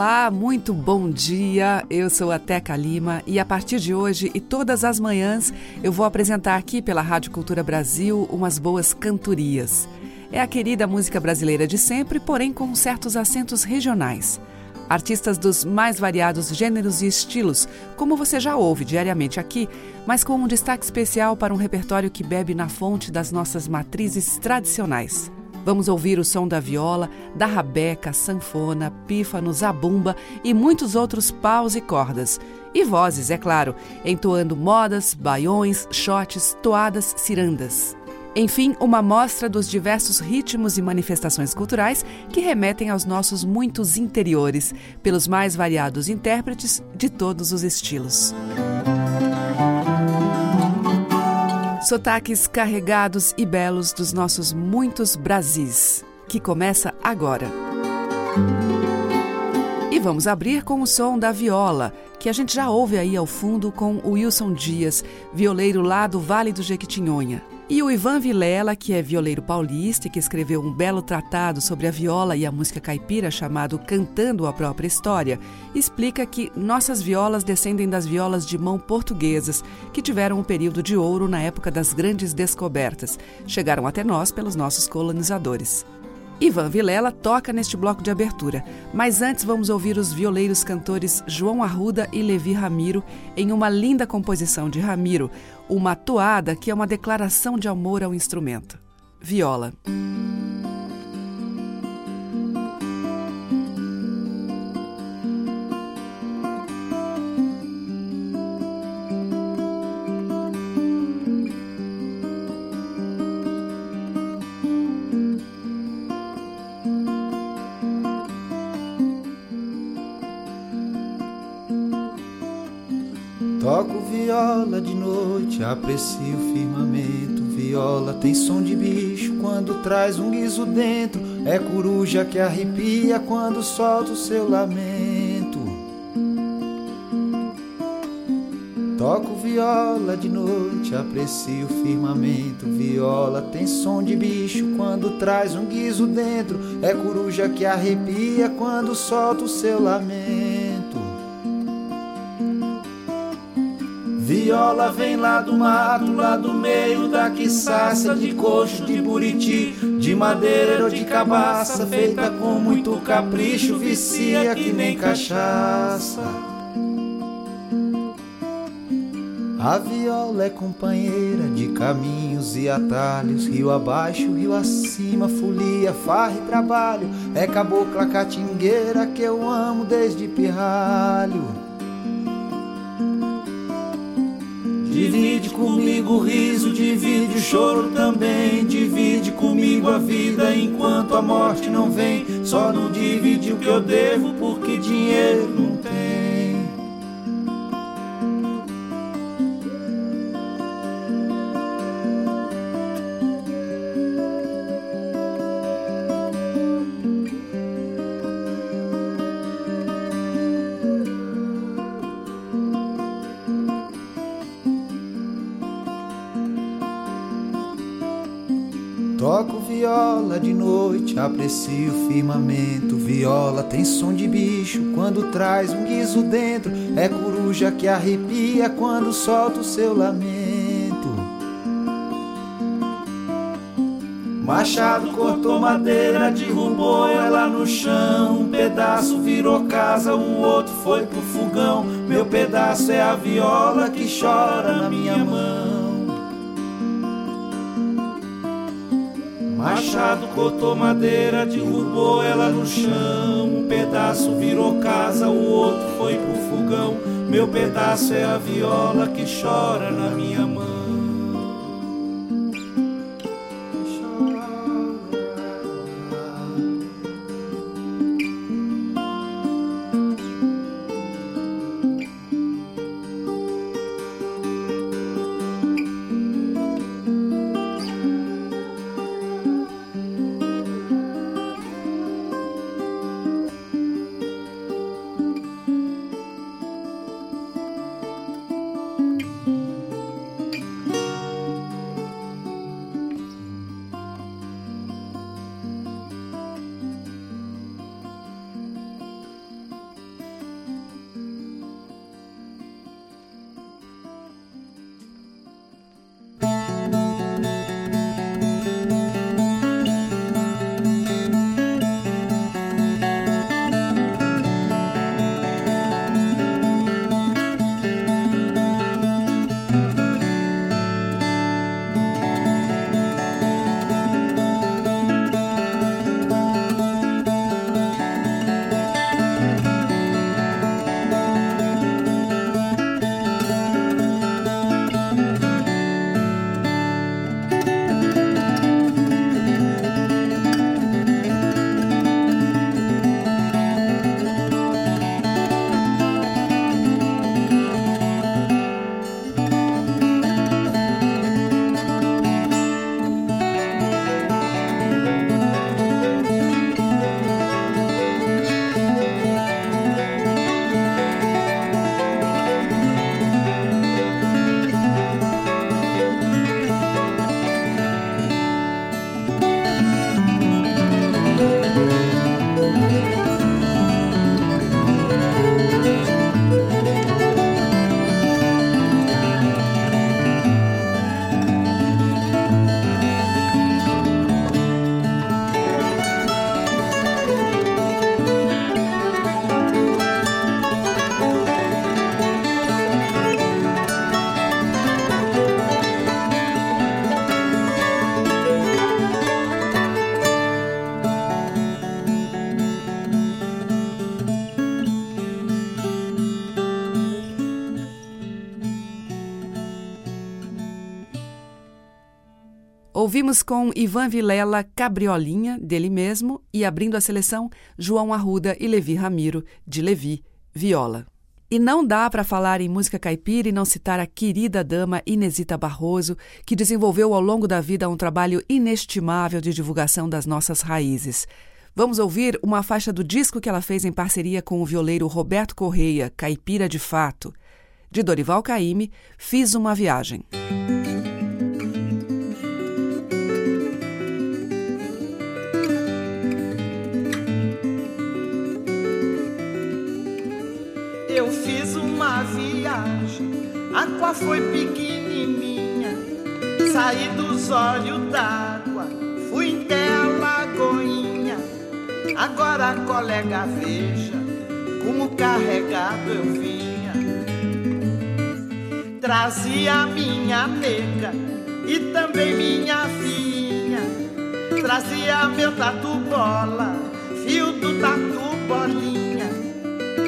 Olá, muito bom dia. Eu sou a Teca Lima e a partir de hoje e todas as manhãs eu vou apresentar aqui pela Rádio Cultura Brasil umas boas cantorias. É a querida música brasileira de sempre, porém com certos acentos regionais. Artistas dos mais variados gêneros e estilos, como você já ouve diariamente aqui, mas com um destaque especial para um repertório que bebe na fonte das nossas matrizes tradicionais. Vamos ouvir o som da viola, da rabeca, sanfona, pífano, zabumba e muitos outros paus e cordas. E vozes, é claro, entoando modas, baiões, shotes, toadas, cirandas. Enfim, uma mostra dos diversos ritmos e manifestações culturais que remetem aos nossos muitos interiores, pelos mais variados intérpretes de todos os estilos. Sotaques carregados e belos dos nossos muitos Brasis, que começa agora. E vamos abrir com o som da viola, que a gente já ouve aí ao fundo com o Wilson Dias, violeiro lá do Vale do Jequitinhonha. E o Ivan Vilela, que é violeiro paulista e que escreveu um belo tratado sobre a viola e a música caipira chamado Cantando a Própria História, explica que nossas violas descendem das violas de mão portuguesas, que tiveram um período de ouro na época das grandes descobertas. Chegaram até nós pelos nossos colonizadores. Ivan Vilela toca neste bloco de abertura, mas antes vamos ouvir os violeiros cantores João Arruda e Levi Ramiro em uma linda composição de Ramiro, uma toada que é uma declaração de amor ao instrumento. Viola. Noite, aprecio firmamento. Viola tem som de bicho quando traz um guiso dentro. É coruja que arrepia quando solta o seu lamento. Toco viola de noite, aprecio o firmamento. Viola tem som de bicho quando traz um guiso dentro. É coruja que arrepia quando solta o seu lamento. Viola vem lá do mato, lá do meio da quiçaça De coxo, de buriti, de madeira ou de cabaça Feita com muito capricho, vicia que nem cachaça. A viola é companheira de caminhos e atalhos Rio abaixo, rio acima, folia, farra e trabalho. É cabocla catingueira que eu amo desde pirralho Divide comigo o riso, divide o choro também. Divide comigo a vida enquanto a morte não vem. Só não divide o que eu devo porque dinheiro não tem. Aprecio o firmamento. Viola tem som de bicho quando traz um guiso dentro. É coruja que arrepia quando solta o seu lamento. Machado cortou madeira, derrubou ela no chão. Um pedaço virou casa, o outro foi pro fogão. Meu pedaço é a viola que chora na minha mão. Machado cortou madeira, derrubou ela no chão. Um pedaço virou casa, o outro foi pro fogão. Meu pedaço é a viola que chora na minha mão. Ouvimos com Ivan Vilela Cabriolinha, dele mesmo, e abrindo a seleção, João Arruda e Levi Ramiro, de Levi, viola. E não dá para falar em música caipira e não citar a querida dama Inesita Barroso, que desenvolveu ao longo da vida um trabalho inestimável de divulgação das nossas raízes. Vamos ouvir uma faixa do disco que ela fez em parceria com o violeiro Roberto Correia, Caipira de Fato. De Dorival Caymmi, Fiz uma Viagem. Foi pequenininha, saí dos olhos d'água, fui até a lagoinha. Agora, colega, veja como carregado eu vinha. Trazia minha nega e também minha filha. Trazia meu tatu bola, fio do tatu bolinha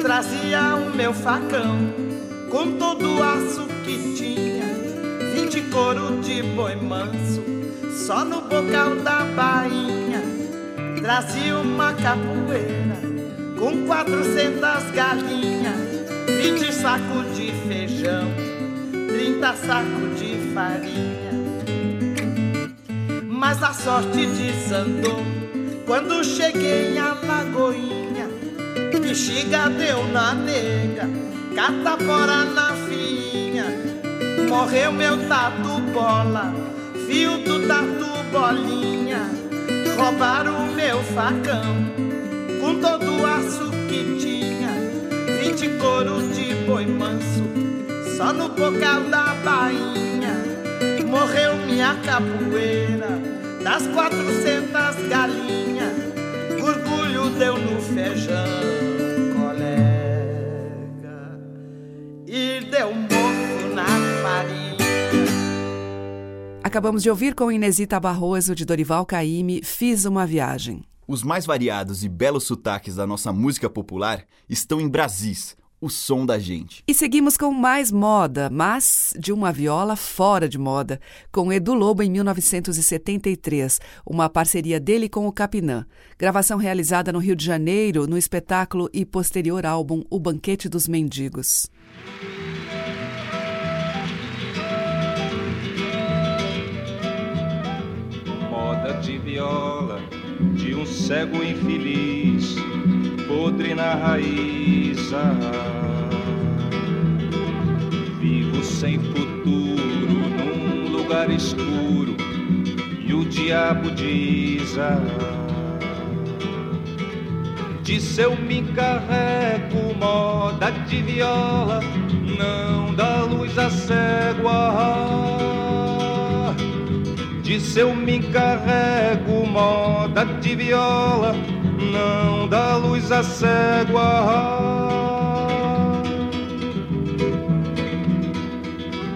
trazia o meu facão com todo o aço que tinha, vinte couro de boi manso, só no bocal da bainha. Trazia uma capoeira com quatrocentas galinhas, vinte sacos de feijão, trinta sacos de farinha. Mas a sorte desandou quando cheguei a Lagoinha bexiga deu na nega, catapora na filhinha. Morreu meu tatu bola, fio do tatu bolinha. Roubaram o meu facão, com todo o aço que tinha. Vinte couro de boi manso, só no bocal da bainha. Morreu minha capoeira, das quatrocentas galinhas. Orgulho deu no feijão. Acabamos de ouvir com Inesita Barroso, de Dorival Caymmi, Fiz uma Viagem. Os mais variados e belos sotaques da nossa música popular estão em Brasis, o som da gente. E seguimos com mais moda, mas de uma viola fora de moda, com Edu Lobo em 1973, uma parceria dele com o Capinã. Gravação realizada no Rio de Janeiro, no espetáculo e posterior álbum O Banquete dos Mendigos. De viola de um cego infeliz, podre na raiz. Ah, vivo sem futuro num lugar escuro e o diabo diz: ah, Disse eu me encarrego, moda de viola, não dá luz a cego. Ah, Disse eu me encarrego, moda de viola, não dá luz a cego.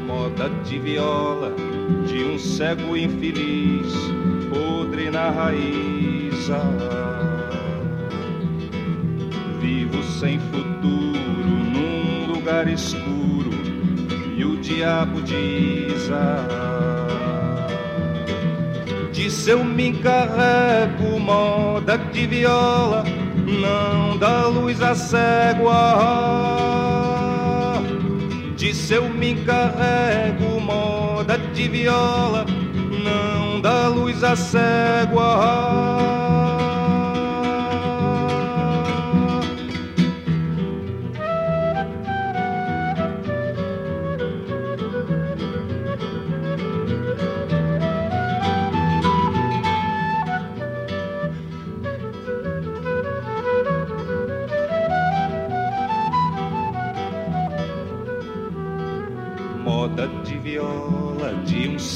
Moda de viola, de um cego infeliz, podre na raiz. Vivo sem futuro num lugar escuro e o diabo diz. Ah, Disse eu me encarrego, moda de viola, não dá luz a cego. Ah, Disse eu me encarrego, moda de viola, não dá luz a cego. Ah,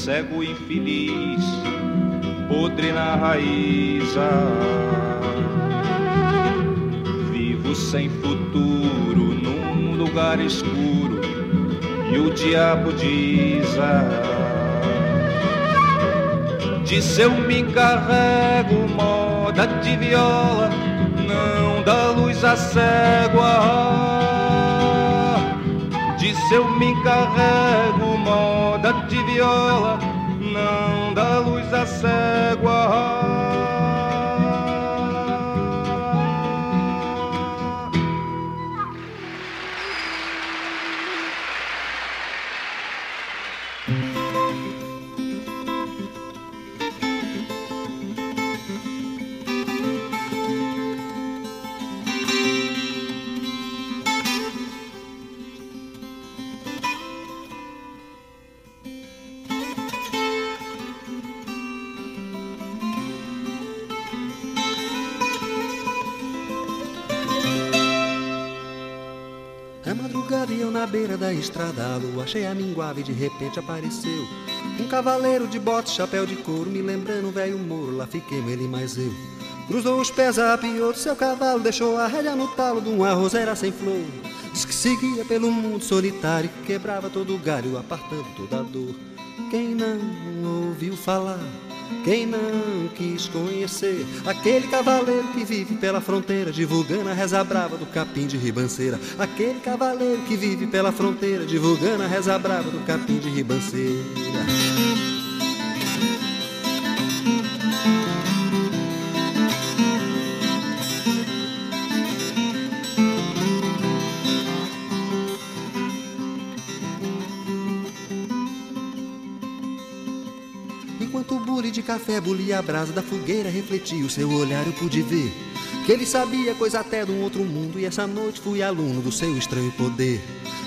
cego infeliz, podre na raiz. Vivo sem futuro num lugar escuro e o diabo diz: ah, Disse eu me encarrego, moda de viola, não dá luz a cego. Ah, disse eu me encarrego, moda de viola, não dá luz a a beira da estrada a lua cheia minguava e de repente apareceu. Um cavaleiro de bote, chapéu de couro Me lembrando um velho moro, lá fiquemos ele mais eu. Cruzou os pés, apiou seu cavalo Deixou a rédea no talo de uma roseira sem flor. Diz que seguia pelo mundo solitário Que quebrava todo o galho, apartando toda dor. Quem não ouviu falar quem não quis conhecer aquele cavaleiro que vive pela fronteira, divulgando a reza brava do capim de ribanceira. Aquele cavaleiro que vive pela fronteira, divulgando a reza brava do capim de ribanceira. Café a brasa da fogueira, refletia o seu olhar, eu pude ver que ele sabia coisa até de um outro mundo. E essa noite fui aluno do seu estranho poder.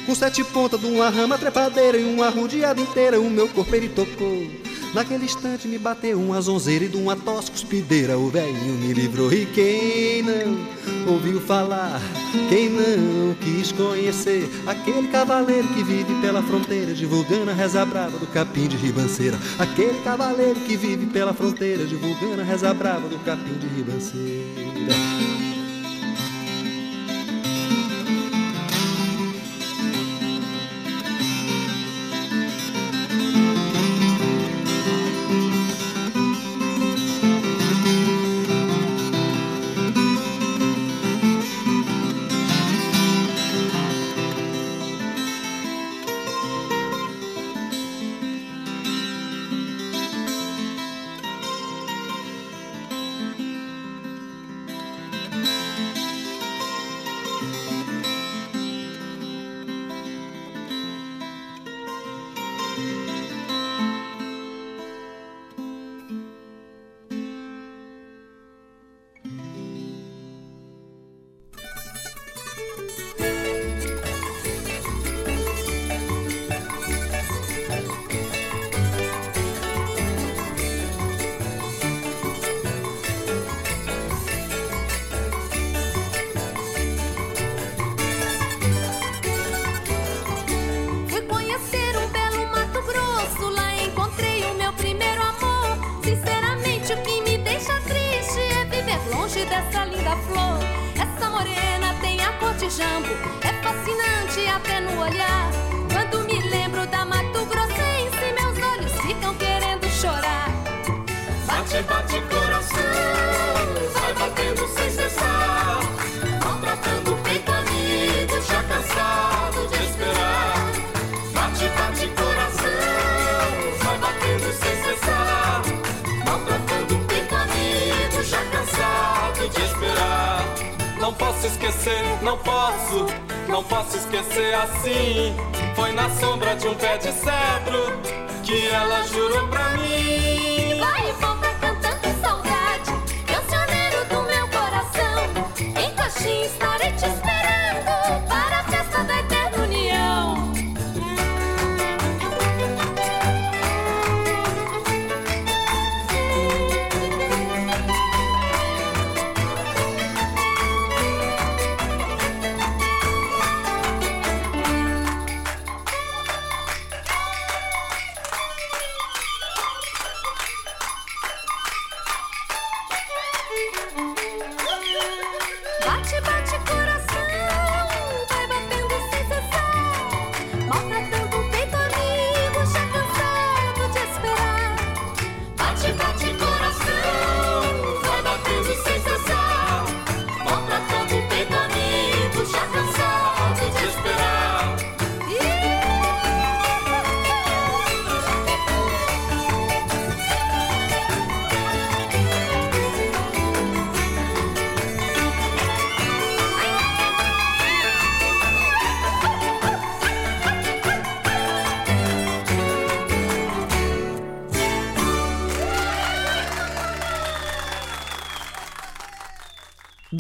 Com sete pontas de uma rama trepadeira e uma rodeada inteira, o meu corpo ele tocou. Naquele instante me bateu uma zonzeira e de uma tosse cuspideira o velhinho me livrou. E quem não ouviu falar, quem não quis conhecer aquele cavaleiro que vive pela fronteira, divulgando a reza brava do capim de ribanceira. Aquele cavaleiro que vive pela fronteira, divulgando a reza brava do capim de ribanceira.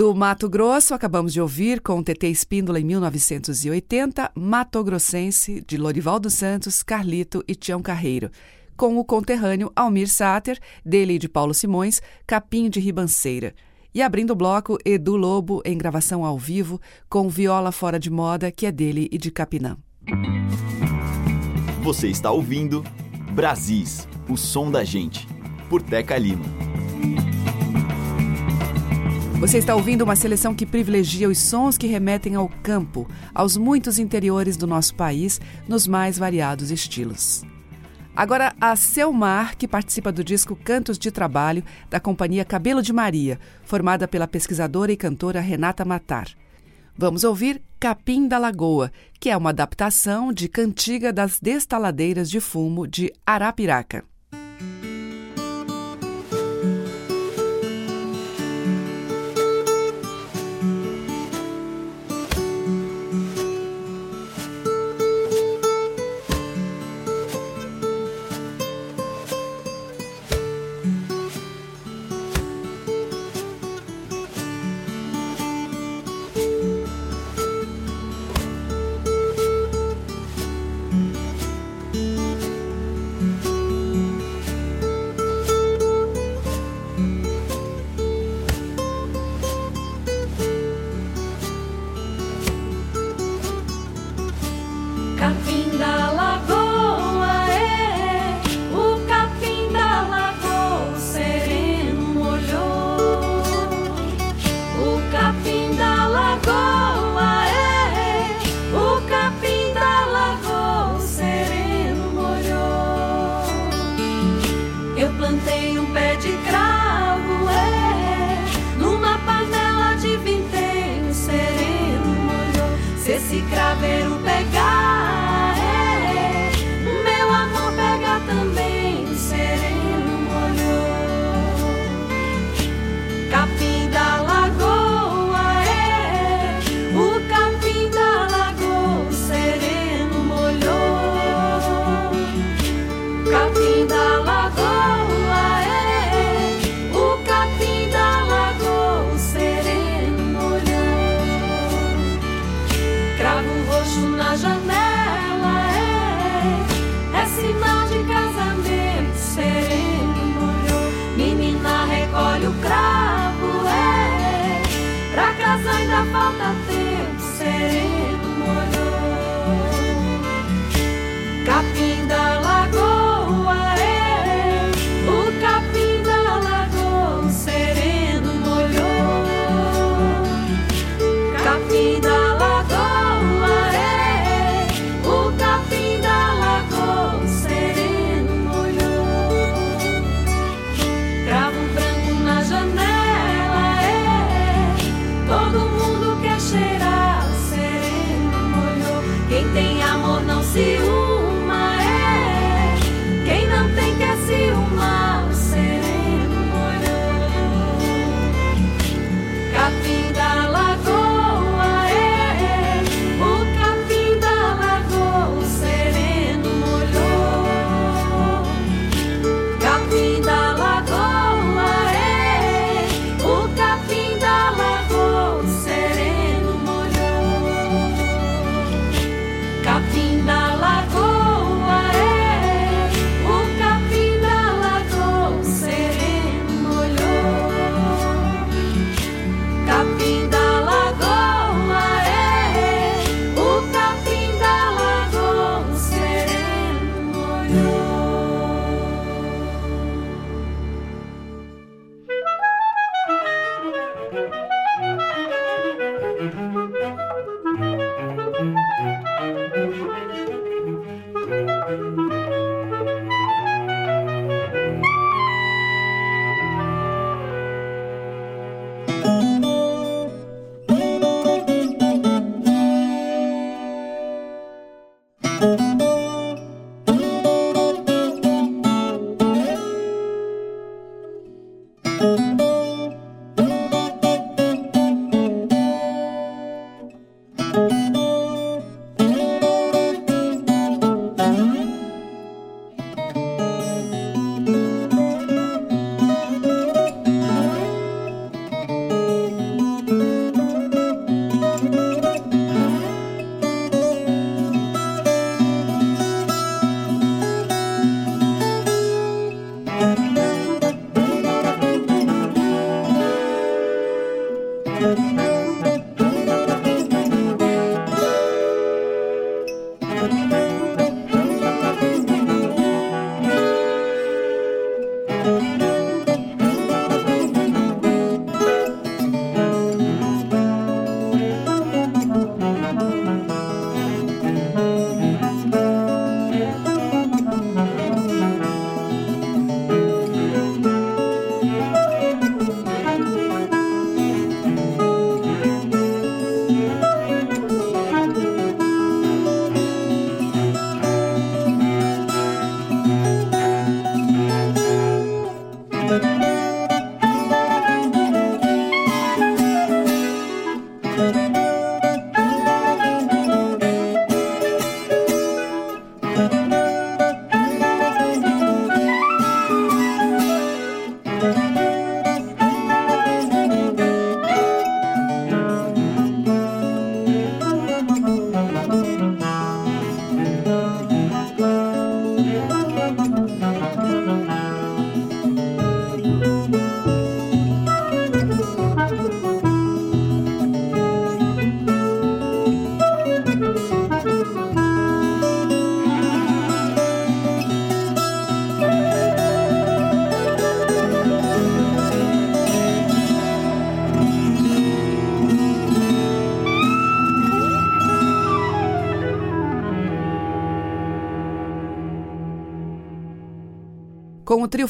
Do Mato Grosso, acabamos de ouvir com TT Espíndola em 1980, Mato Grossense, de Lorival dos Santos, Carlito e Tião Carreiro. Com o conterrâneo Almir Sater, dele e de Paulo Simões, Capim de Ribanceira. E abrindo o bloco, Edu Lobo, em gravação ao vivo, com Viola Fora de Moda, que é dele e de Capinã. Você está ouvindo Brasis, o som da gente, por Teca Lima. Você está ouvindo uma seleção que privilegia os sons que remetem ao campo, aos muitos interiores do nosso país, nos mais variados estilos. Agora, a Selmar, que participa do disco Cantos de Trabalho, da companhia Cabelo de Maria, formada pela pesquisadora e cantora Renata Matar. Vamos ouvir Capim da Lagoa, que é uma adaptação de Cantiga das Destaladeiras de Fumo de Arapiraca.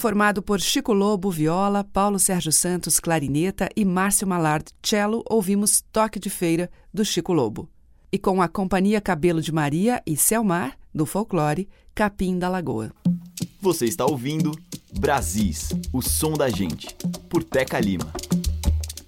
Formado por Chico Lobo, viola, Paulo Sérgio Santos, clarineta e Márcio Malard, cello, ouvimos Toque de Feira, do Chico Lobo. E com a Companhia Cabelo de Maria e Selmar, do folclore, Capim da Lagoa. Você está ouvindo Brasis, o som da gente, por Teca Lima.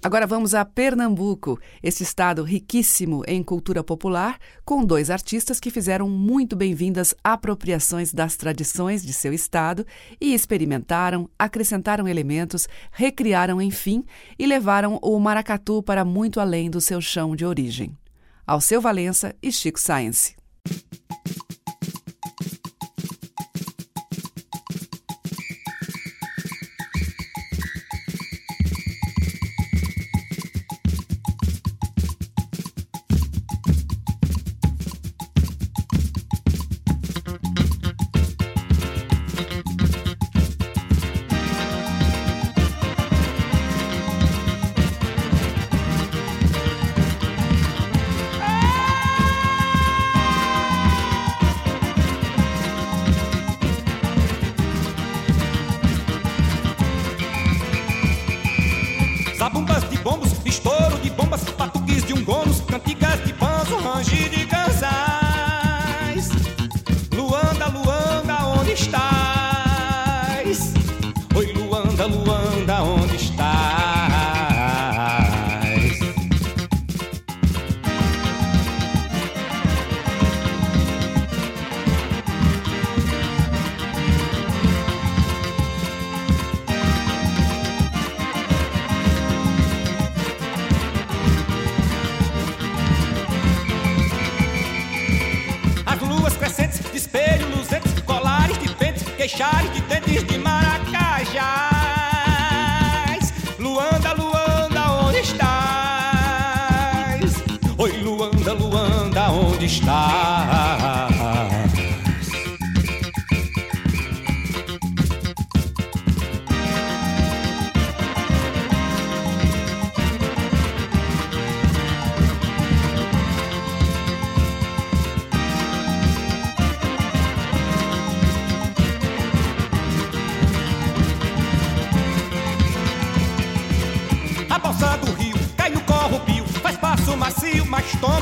Agora vamos a Pernambuco, esse estado riquíssimo em cultura popular, com dois artistas que fizeram muito bem-vindas apropriações das tradições de seu estado e experimentaram, acrescentaram elementos, recriaram, enfim, e levaram o maracatu para muito além do seu chão de origem. Alceu Valença e Chico Science. Beija-flor,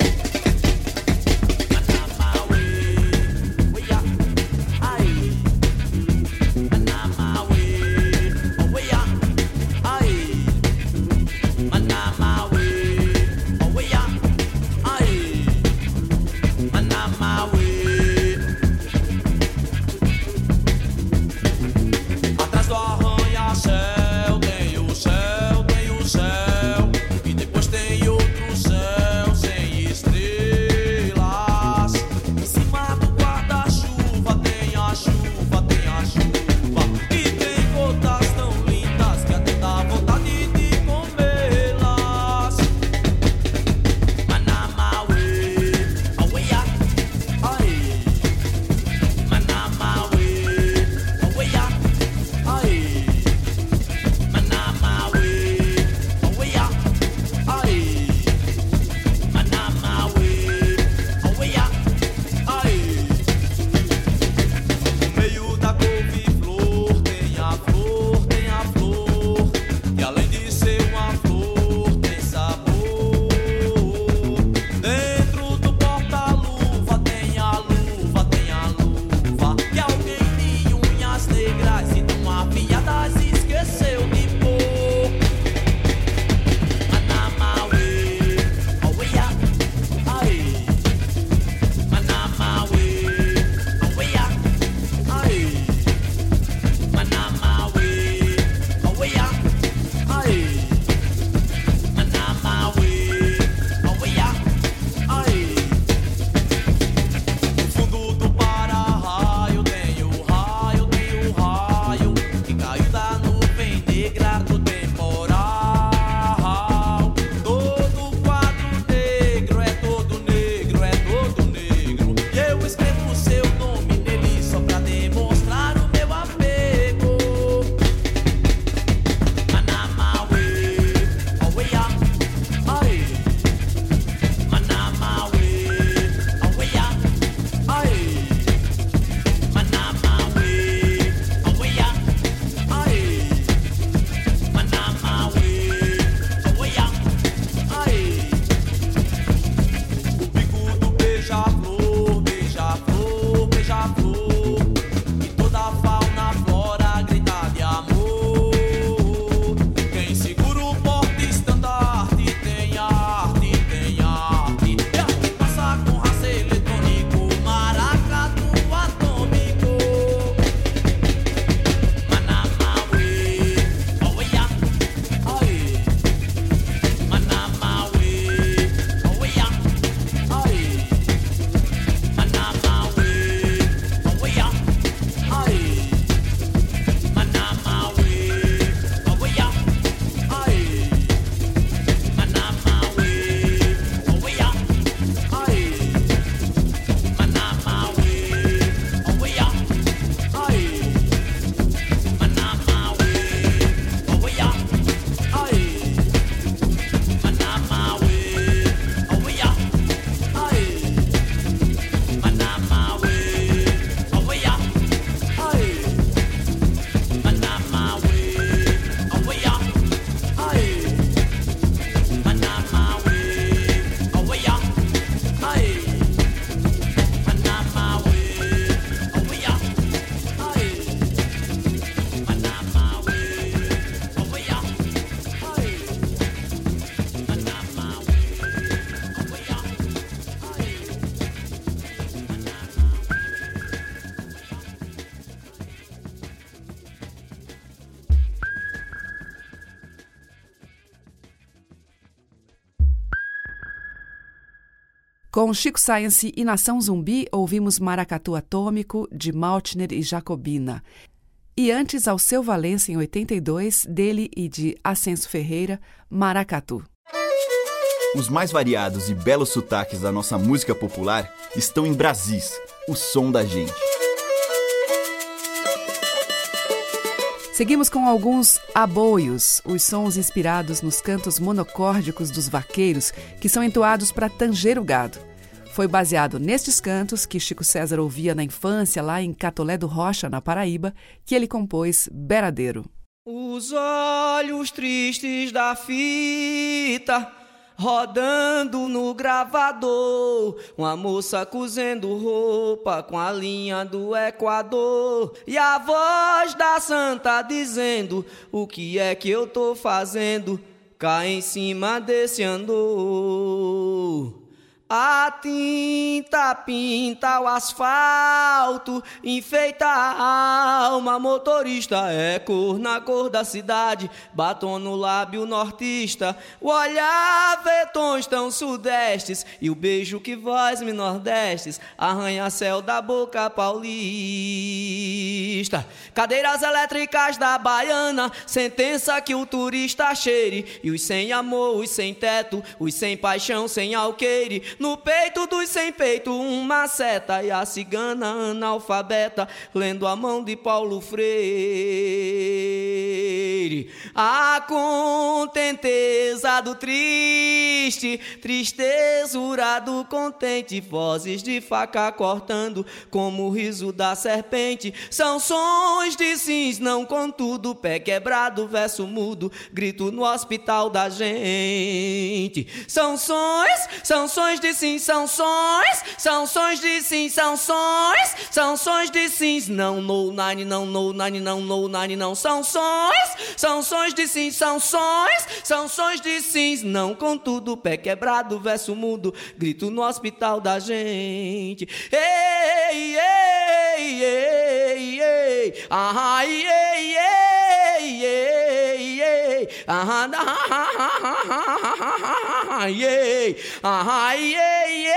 Com Chico Science e Nação Zumbi, ouvimos Maracatu Atômico, de Maltner e Jacobina. E antes, ao seu Valença, em 82, dele e de Ascenso Ferreira, Maracatu. Os mais variados e belos sotaques da nossa música popular estão em Brasis, o som da gente. Seguimos com alguns aboios, os sons inspirados nos cantos monocórdicos dos vaqueiros, que são entoados para tanger o gado. Foi baseado nestes cantos que Chico César ouvia na infância, lá em Catolé do Rocha, na Paraíba, que ele compôs Beradeiro. Os olhos tristes da fita rodando no gravador. Uma moça cozendo roupa com a linha do Equador. E a voz da santa dizendo: O que é que eu tô fazendo? Cá em cima desse andor. A tinta pinta o asfalto, enfeita a alma. Motorista é cor na cor da cidade, batom no lábio nortista. O olhar vê tons tão sudestes e o beijo que voz me nordestes arranha-céu da boca paulista. Cadeiras elétricas da baiana, sentença que o turista cheire. E os sem amor, os sem teto, os sem paixão, sem alqueire no peito dos sem peito, uma seta e a cigana analfabeta, lendo a mão de Paulo Freire. A contenteza do triste, tristezura do contente, vozes de faca cortando, como o riso da serpente. São sons de sims, não contudo, pé quebrado, verso mudo, grito no hospital da gente. São sons, são sons de sim, são sons, são sons de sim, são sons, são de sims, não no nine, não no nine, não no nine, não são sons, são de sim, são sons, são de sims, não contudo, pé quebrado, verso mudo, grito no hospital da gente. Ei, ei, ei, ei, ah, ei, ei, ei, ei, ei, ah, ah, ei, ah, ei,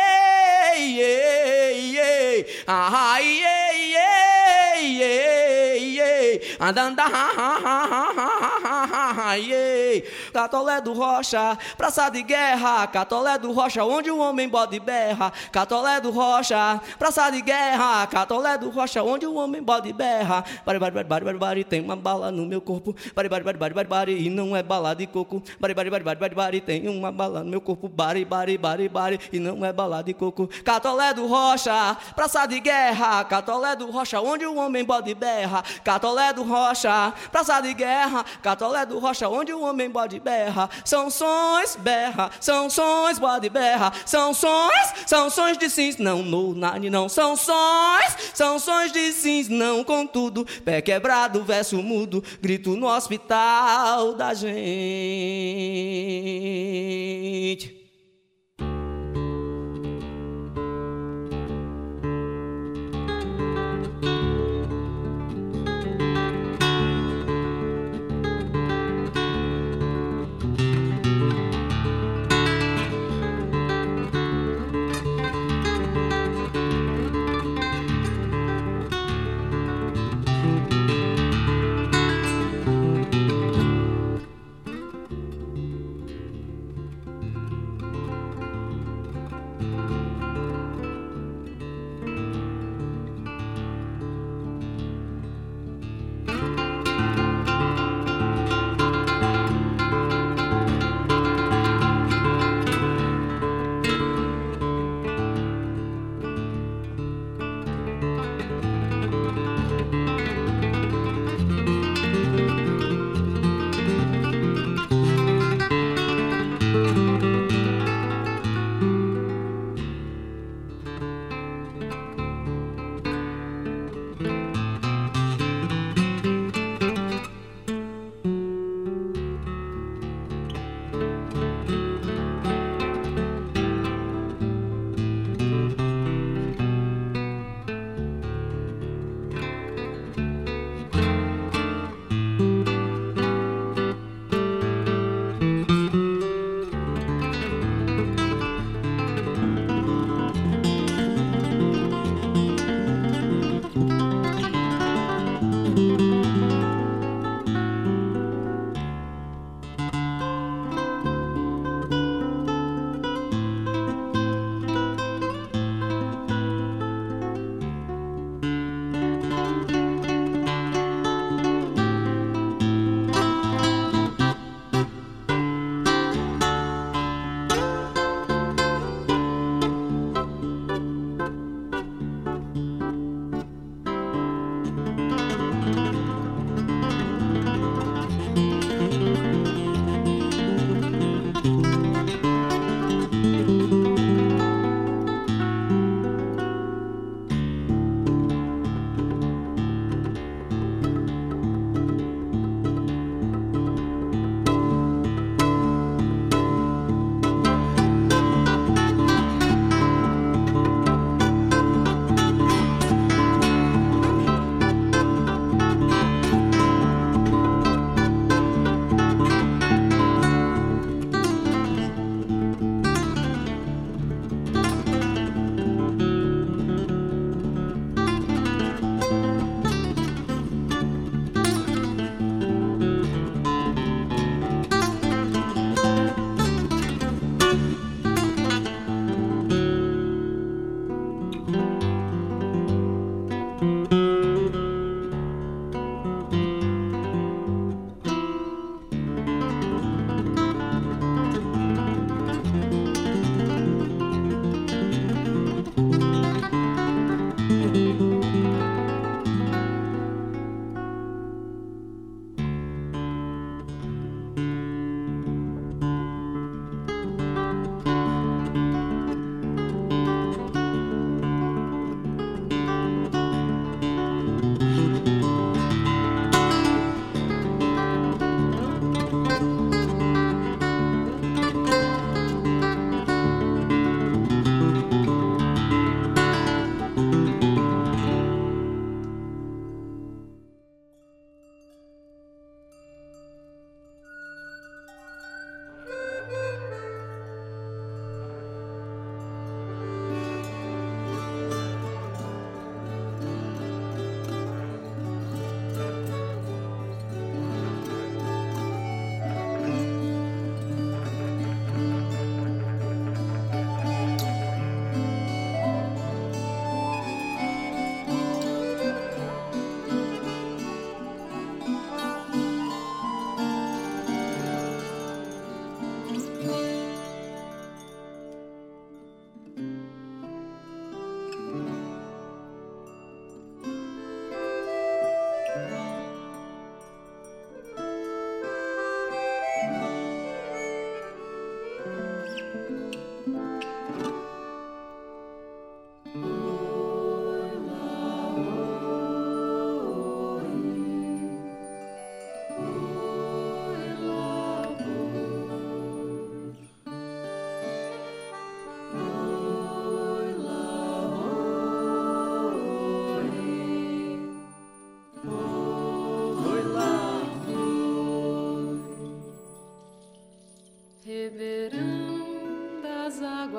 ei, ei, ei, ah, ei, ei, ei, ei, andando, ei, Catolé do Rocha, praça de guerra, Catolé do Rocha, onde o homem bode berra, Catolé do Rocha, praça de guerra, Catolé do Rocha, onde o homem bode berra, bari, bari, bari, bari, bari, bari, tem uma bala no meu corpo, bari, bari, bari, bari, bari, bari, e não é bala de coco, bari, bari, bari, bari, bari, bari, tem uma bala no meu corpo, bari, bari, bari, bari, e não é bala de coco, Catolé do Rocha, praça de guerra, Catolé do Rocha, onde o homem bode berra, Catolé do Rocha, praça de guerra, Catolé do Rocha, onde o homem bode berra, são sons, berra, são sons, bode berra, são sons, são sons de sims, não no nani, não. São sons, são sons de sims, não contudo, pé quebrado, verso mudo, grito no hospital da gente.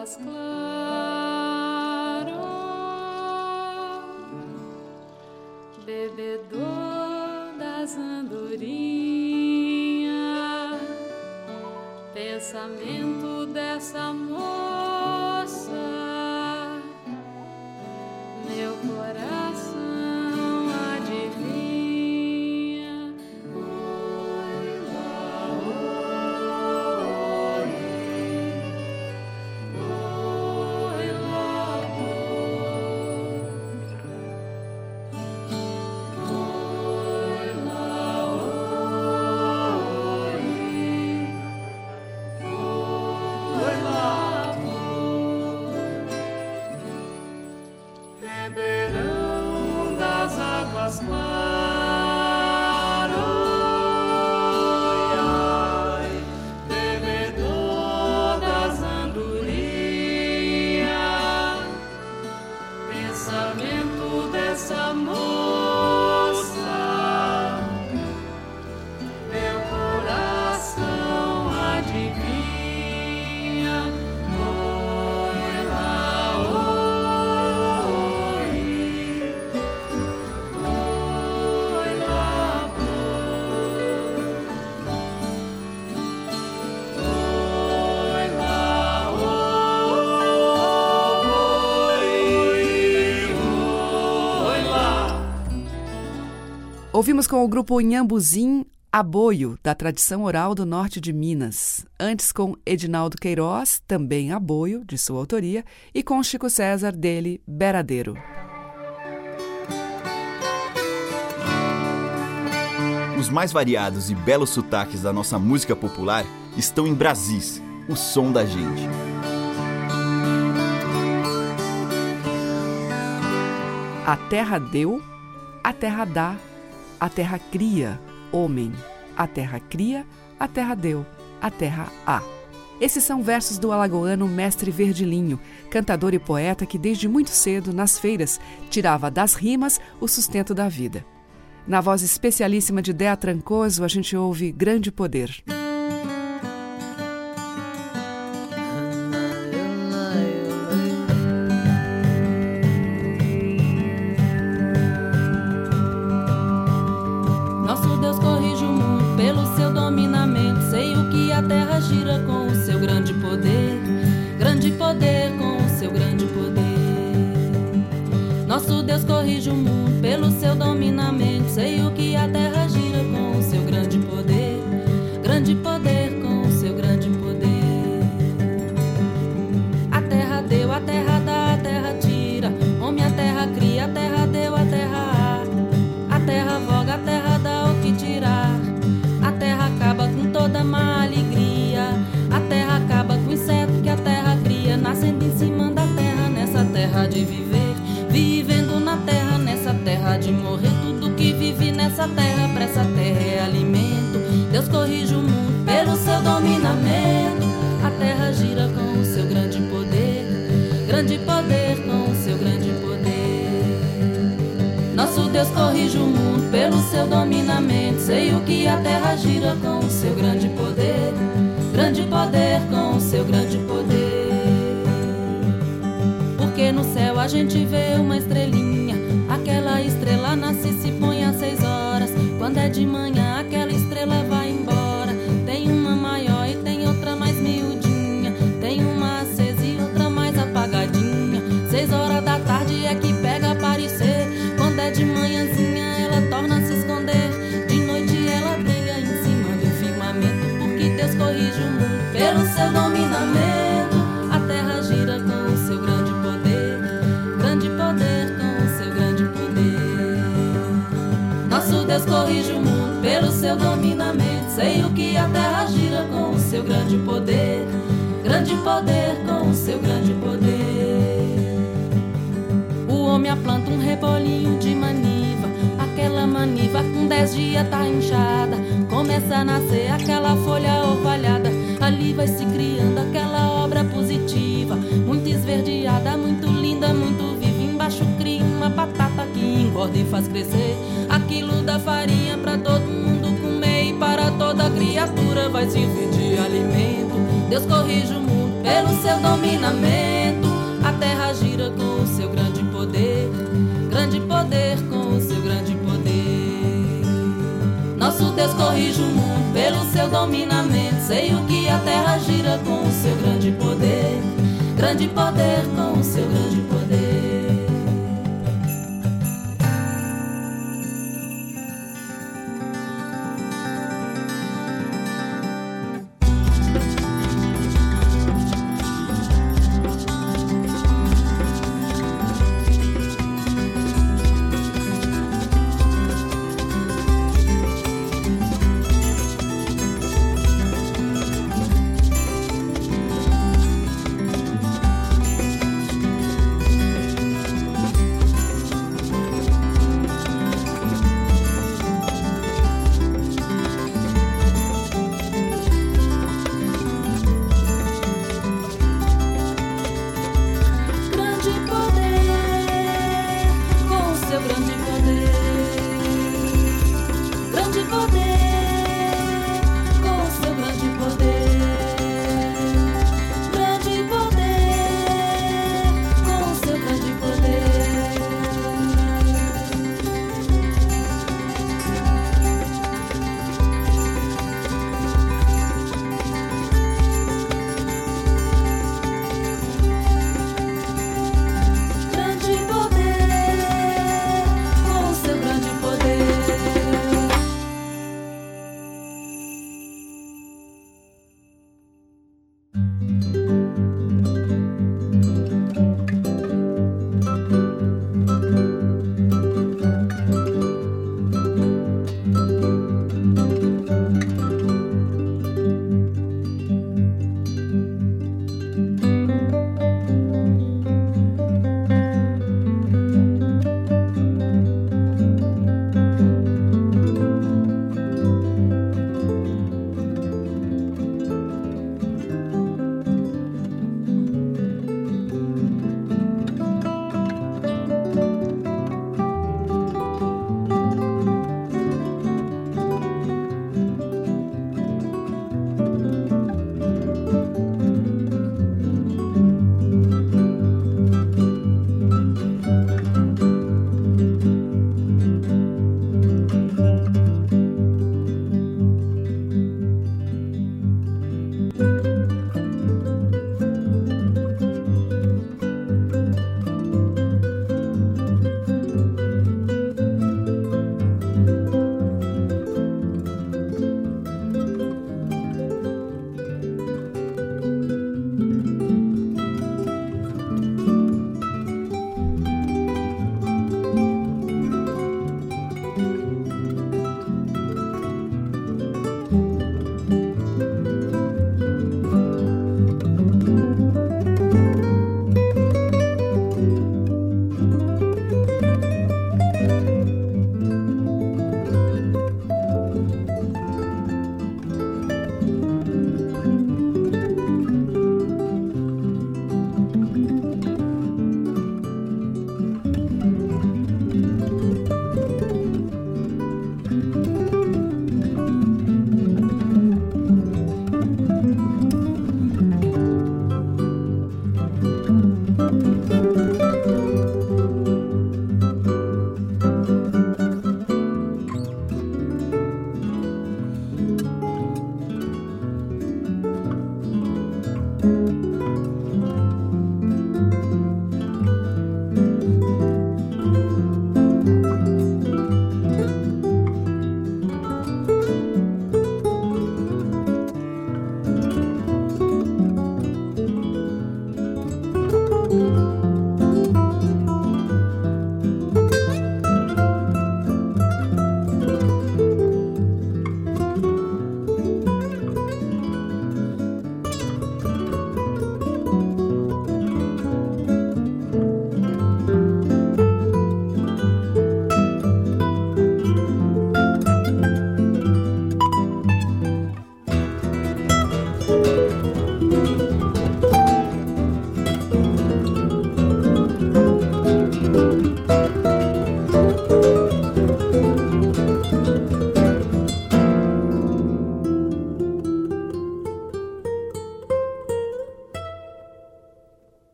Águas claras, bebedor das andorinhas, pensamento dessa moça, Ouvimos com o grupo Inhambuzim Aboio, da tradição oral do norte de Minas. Antes com Edinaldo Queiroz, também Aboio, de sua autoria, e com Chico César, dele, Beradeiro. Os mais variados e belos sotaques da nossa música popular estão em Brasis, o som da gente. A terra deu, a terra dá, a terra cria, homem. A terra cria, a terra deu, a terra há. Esses são versos do alagoano Mestre Verdilinho, cantador e poeta que desde muito cedo, nas feiras, tirava das rimas o sustento da vida. Na voz especialíssima de Dea Trancoso, a gente ouve Grande Poder. Nessa terra, pra essa terra é alimento. Deus corrige o mundo pelo seu dominamento. A terra gira com o seu grande poder. Grande poder com o seu grande poder. Nosso Deus corrige o mundo pelo seu dominamento. Sei o que a terra gira com o seu grande poder. Grande poder com o seu grande poder. Porque no céu a gente vê uma estrelinha. Quando é de manhã, aquela estrela vai embora. Tem uma maior e tem outra mais miudinha. Tem uma acesa e outra mais apagadinha. Seis horas da tarde é que pega aparecer. Quando é de manhãzinha, ela torna a se esconder. De noite ela brilha em cima do firmamento. Porque Deus corrige o mundo pelo seu dominamento. Corrige o mundo pelo seu dominamento. Sei o que a terra gira com o seu grande poder. Grande poder com o seu grande poder. O homem aplanta um rebolinho de maniva. Aquela maniva com dez dias tá inchada. Começa a nascer aquela folha orvalhada. Ali vai se criando aquela obra positiva. Muito esverdeada, muito linda, muito viva. Embaixo cria uma batata que engorda e faz crescer. Aquilo da farinha pra todo mundo comer. E para toda criatura vai servir de alimento. Deus corrige o mundo pelo seu dominamento. A terra gira com o seu grande poder, grande poder com o seu grande poder. Nosso Deus corrige o mundo pelo seu dominamento. Sei o que a terra gira com o seu grande poder, grande poder com o seu grande poder.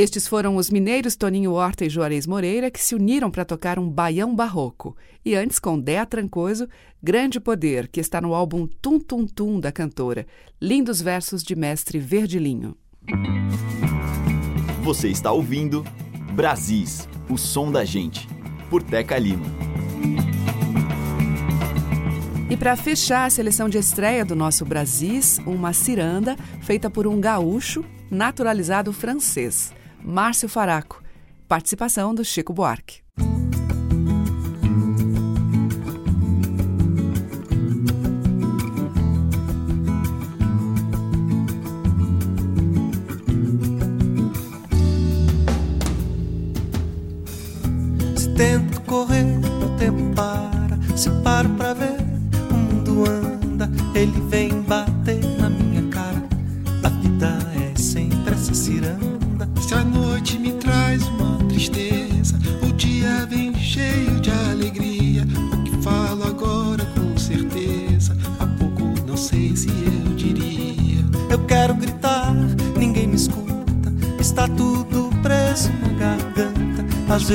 Estes foram os mineiros Toninho Horta e Juarez Moreira que se uniram para tocar um baião barroco. E antes, com Déa Trancoso, Grande Poder, que está no álbum Tum Tum Tum da cantora. Lindos versos de mestre Verdilinho. Você está ouvindo Brasis, o som da gente, por Teca Lima. E para fechar a seleção de estreia do nosso Brasis, uma ciranda feita por um gaúcho naturalizado francês. Márcio Faraco. Participação do Chico Buarque. Se tento correr, o tempo para. Se paro pra ver, o mundo anda. Ele vem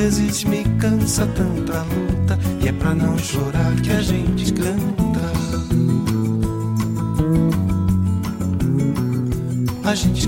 vezes me cansa tanta luta, e é pra não chorar que a gente canta. A gente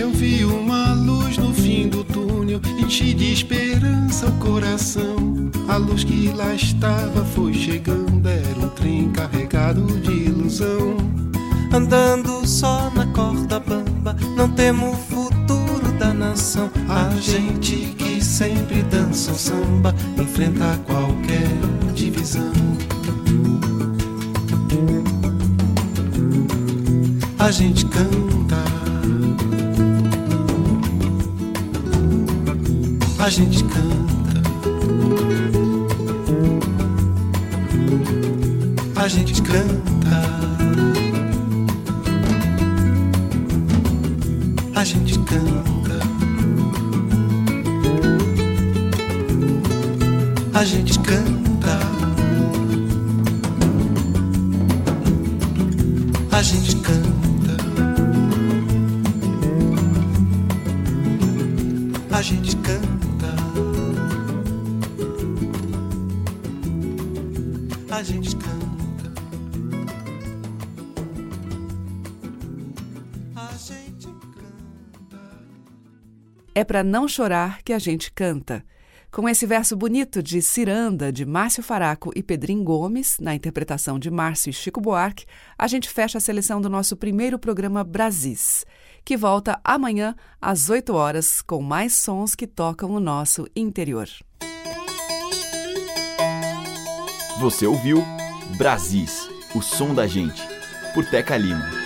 Eu vi uma luz no fim do túnel, enchi de esperança o coração. A luz que lá estava foi chegando, era um trem carregado de ilusão. Andando só na corda bamba, não temo o futuro da nação. A gente que sempre dança o samba enfrenta qualquer divisão. A gente canta. A gente canta. A gente canta. A gente canta. A gente canta. Para não chorar que a gente canta. Com esse verso bonito de Ciranda, de Márcio Faraco e Pedrinho Gomes, na interpretação de Márcio e Chico Buarque, a gente fecha a seleção do nosso primeiro programa Brasis, que volta amanhã às 8 horas com mais sons que tocam o nosso interior. Você ouviu Brasis, o som da gente, por Teca Lima.